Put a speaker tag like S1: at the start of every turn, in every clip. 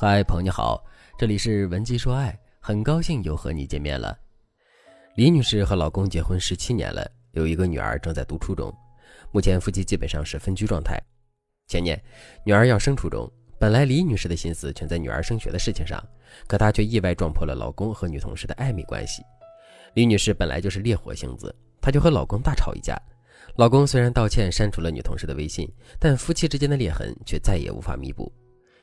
S1: 嗨，朋友你好，这里是文姬说爱，很高兴又和你见面了。李女士和老公结婚十七年了，有一个女儿正在读初中，目前夫妻基本上是分居状态。前年女儿要升初中，本来李女士的心思全在女儿升学的事情上，可她却意外撞破了老公和女同事的暧昧关系。李女士本来就是烈火性子，她就和老公大吵一架。老公虽然道歉删除了女同事的微信，但夫妻之间的裂痕却再也无法弥补。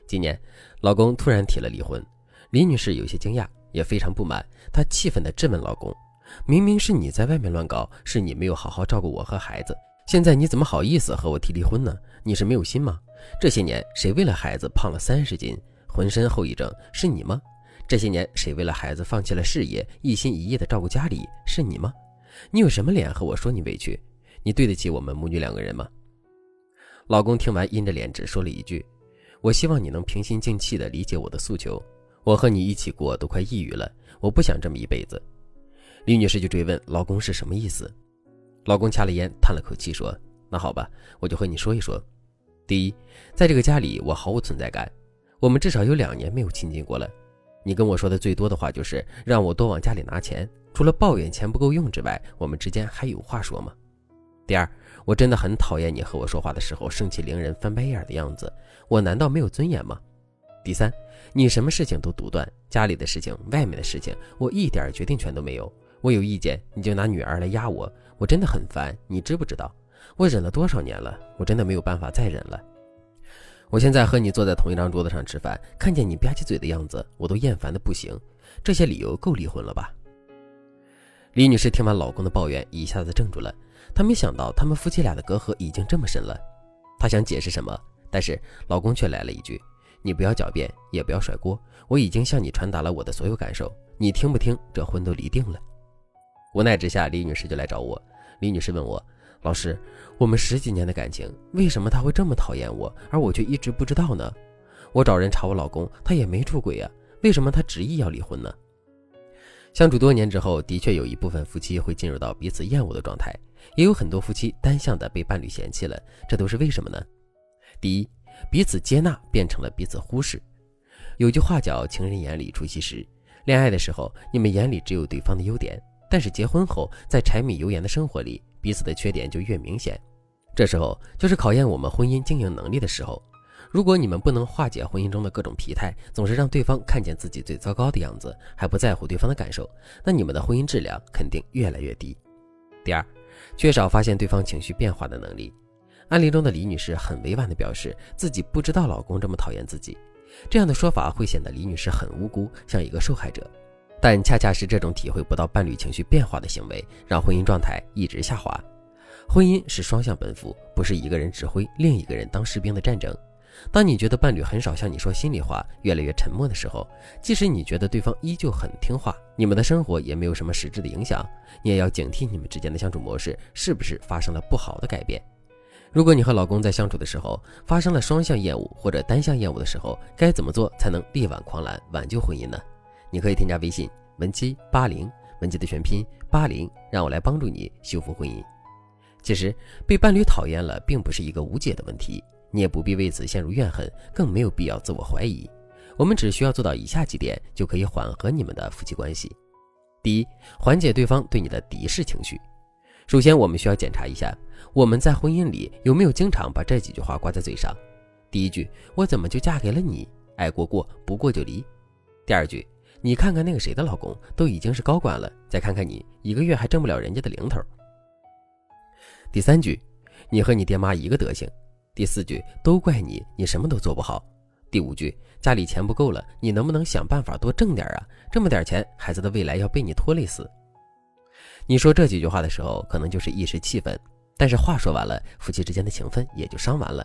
S1: 今年，老公突然提了离婚，李女士有些惊讶，也非常不满。她气愤地质问老公：“明明是你在外面乱搞，是你没有好好照顾我和孩子，现在你怎么好意思和我提离婚呢？你是没有心吗？这些年谁为了孩子胖了三十斤，浑身后遗症是你吗？这些年谁为了孩子放弃了事业，一心一意地照顾家里是你吗？你有什么脸和我说你委屈？你对得起我们母女两个人吗？”老公听完，阴着脸只说了一句。我希望你能平心静气地理解我的诉求。我和你一起过都快抑郁了，我不想这么一辈子。李女士就追问老公是什么意思。老公掐了烟，叹了口气说：“那好吧，我就和你说一说。第一，在这个家里我毫无存在感，我们至少有两年没有亲近过了。你跟我说的最多的话就是让我多往家里拿钱，除了抱怨钱不够用之外，我们之间还有话说吗？第二。”我真的很讨厌你和我说话的时候盛气凌人、翻白眼的样子，我难道没有尊严吗？第三，你什么事情都独断，家里的事情、外面的事情，我一点决定权都没有。我有意见你就拿女儿来压我，我真的很烦，你知不知道？我忍了多少年了，我真的没有办法再忍了。我现在和你坐在同一张桌子上吃饭，看见你吧唧嘴的样子，我都厌烦的不行。这些理由够离婚了吧？李女士听完老公的抱怨，一下子怔住了。她没想到，他们夫妻俩的隔阂已经这么深了。她想解释什么，但是老公却来了一句：“你不要狡辩，也不要甩锅。我已经向你传达了我的所有感受，你听不听？这婚都离定了。”无奈之下，李女士就来找我。李女士问我：“老师，我们十几年的感情，为什么他会这么讨厌我，而我却一直不知道呢？我找人查我老公，他也没出轨呀，为什么他执意要离婚呢？”相处多年之后，的确有一部分夫妻会进入到彼此厌恶的状态，也有很多夫妻单向的被伴侣嫌弃了，这都是为什么呢？第一，彼此接纳变成了彼此忽视。有句话叫“情人眼里出西施”，恋爱的时候你们眼里只有对方的优点，但是结婚后在柴米油盐的生活里，彼此的缺点就越明显。这时候就是考验我们婚姻经营能力的时候。如果你们不能化解婚姻中的各种疲态，总是让对方看见自己最糟糕的样子，还不在乎对方的感受，那你们的婚姻质量肯定越来越低。第二，缺少发现对方情绪变化的能力。案例中的李女士很委婉地表示自己不知道老公这么讨厌自己，这样的说法会显得李女士很无辜，像一个受害者。但恰恰是这种体会不到伴侣情绪变化的行为，让婚姻状态一直下滑。婚姻是双向奔赴，不是一个人指挥，另一个人当士兵的战争。当你觉得伴侣很少向你说心里话，越来越沉默的时候，即使你觉得对方依旧很听话，你们的生活也没有什么实质的影响，你也要警惕你们之间的相处模式是不是发生了不好的改变。如果你和老公在相处的时候发生了双向厌恶或者单向厌恶的时候，该怎么做才能力挽狂澜，挽救婚姻呢？你可以添加微信文姬八零，文姬的全拼八零，让我来帮助你修复婚姻。其实被伴侣讨厌了，并不是一个无解的问题。你也不必为此陷入怨恨，更没有必要自我怀疑。我们只需要做到以下几点，就可以缓和你们的夫妻关系。第一，缓解对方对你的敌视情绪。首先，我们需要检查一下，我们在婚姻里有没有经常把这几句话挂在嘴上。第一句，我怎么就嫁给了你？爱过过，不过就离。第二句，你看看那个谁的老公，都已经是高管了，再看看你，一个月还挣不了人家的零头。第三句，你和你爹妈一个德行。第四句都怪你，你什么都做不好。第五句家里钱不够了，你能不能想办法多挣点啊？这么点钱，孩子的未来要被你拖累死。你说这几句话的时候，可能就是一时气愤，但是话说完了，夫妻之间的情分也就伤完了。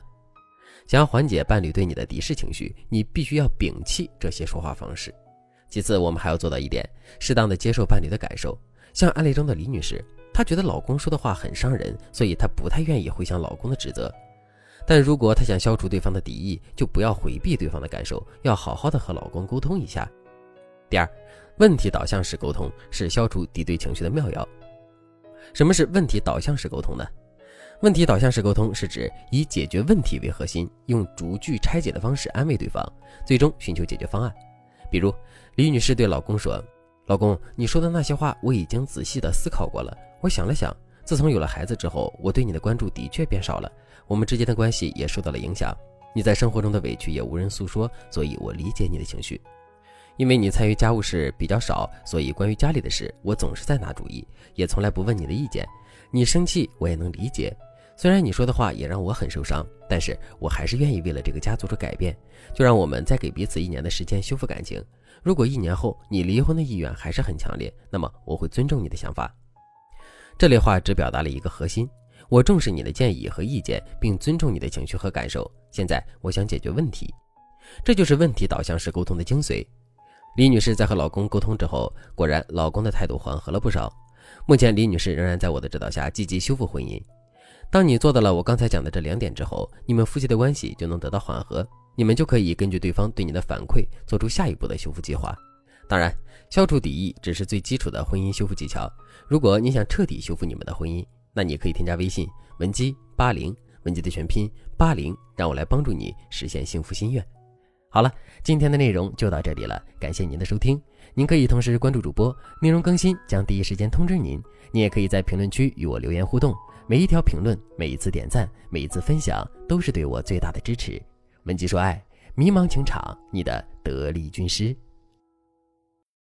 S1: 想要缓解伴侣对你的敌视情绪，你必须要摒弃这些说话方式。其次，我们还要做到一点，适当的接受伴侣的感受。像案例中的李女士，她觉得老公说的话很伤人，所以她不太愿意回想老公的指责。但如果她想消除对方的敌意，就不要回避对方的感受，要好好的和老公沟通一下。第二，问题导向式沟通是消除敌对情绪的妙药。什么是问题导向式沟通呢？问题导向式沟通是指以解决问题为核心，用逐句拆解的方式安慰对方，最终寻求解决方案。比如，李女士对老公说：“老公，你说的那些话我已经仔细的思考过了。我想了想，自从有了孩子之后，我对你的关注的确变少了，我们之间的关系也受到了影响。你在生活中的委屈也无人诉说，所以我理解你的情绪。因为你参与家务事比较少，所以关于家里的事，我总是在拿主意，也从来不问你的意见。你生气，我也能理解。”虽然你说的话也让我很受伤，但是我还是愿意为了这个家做出改变。就让我们再给彼此一年的时间修复感情。如果一年后你离婚的意愿还是很强烈，那么我会尊重你的想法。这类话只表达了一个核心：我重视你的建议和意见，并尊重你的情绪和感受。现在我想解决问题，这就是问题导向式沟通的精髓。李女士在和老公沟通之后，果然老公的态度缓和了不少。目前，李女士仍然在我的指导下积极修复婚姻。当你做到了我刚才讲的这两点之后，你们夫妻的关系就能得到缓和，你们就可以根据对方对你的反馈，做出下一步的修复计划。当然，消除敌意只是最基础的婚姻修复技巧。如果你想彻底修复你们的婚姻，那你可以添加微信文姬八零，文姬的全拼八零，让我来帮助你实现幸福心愿。好了，今天的内容就到这里了，感谢您的收听。您可以同时关注主播，内容更新将第一时间通知您。您也可以在评论区与我留言互动。每一条评论，每一次点赞，每一次分享，都是对我最大的支持。文姬说爱，迷茫情场，你的得力军师。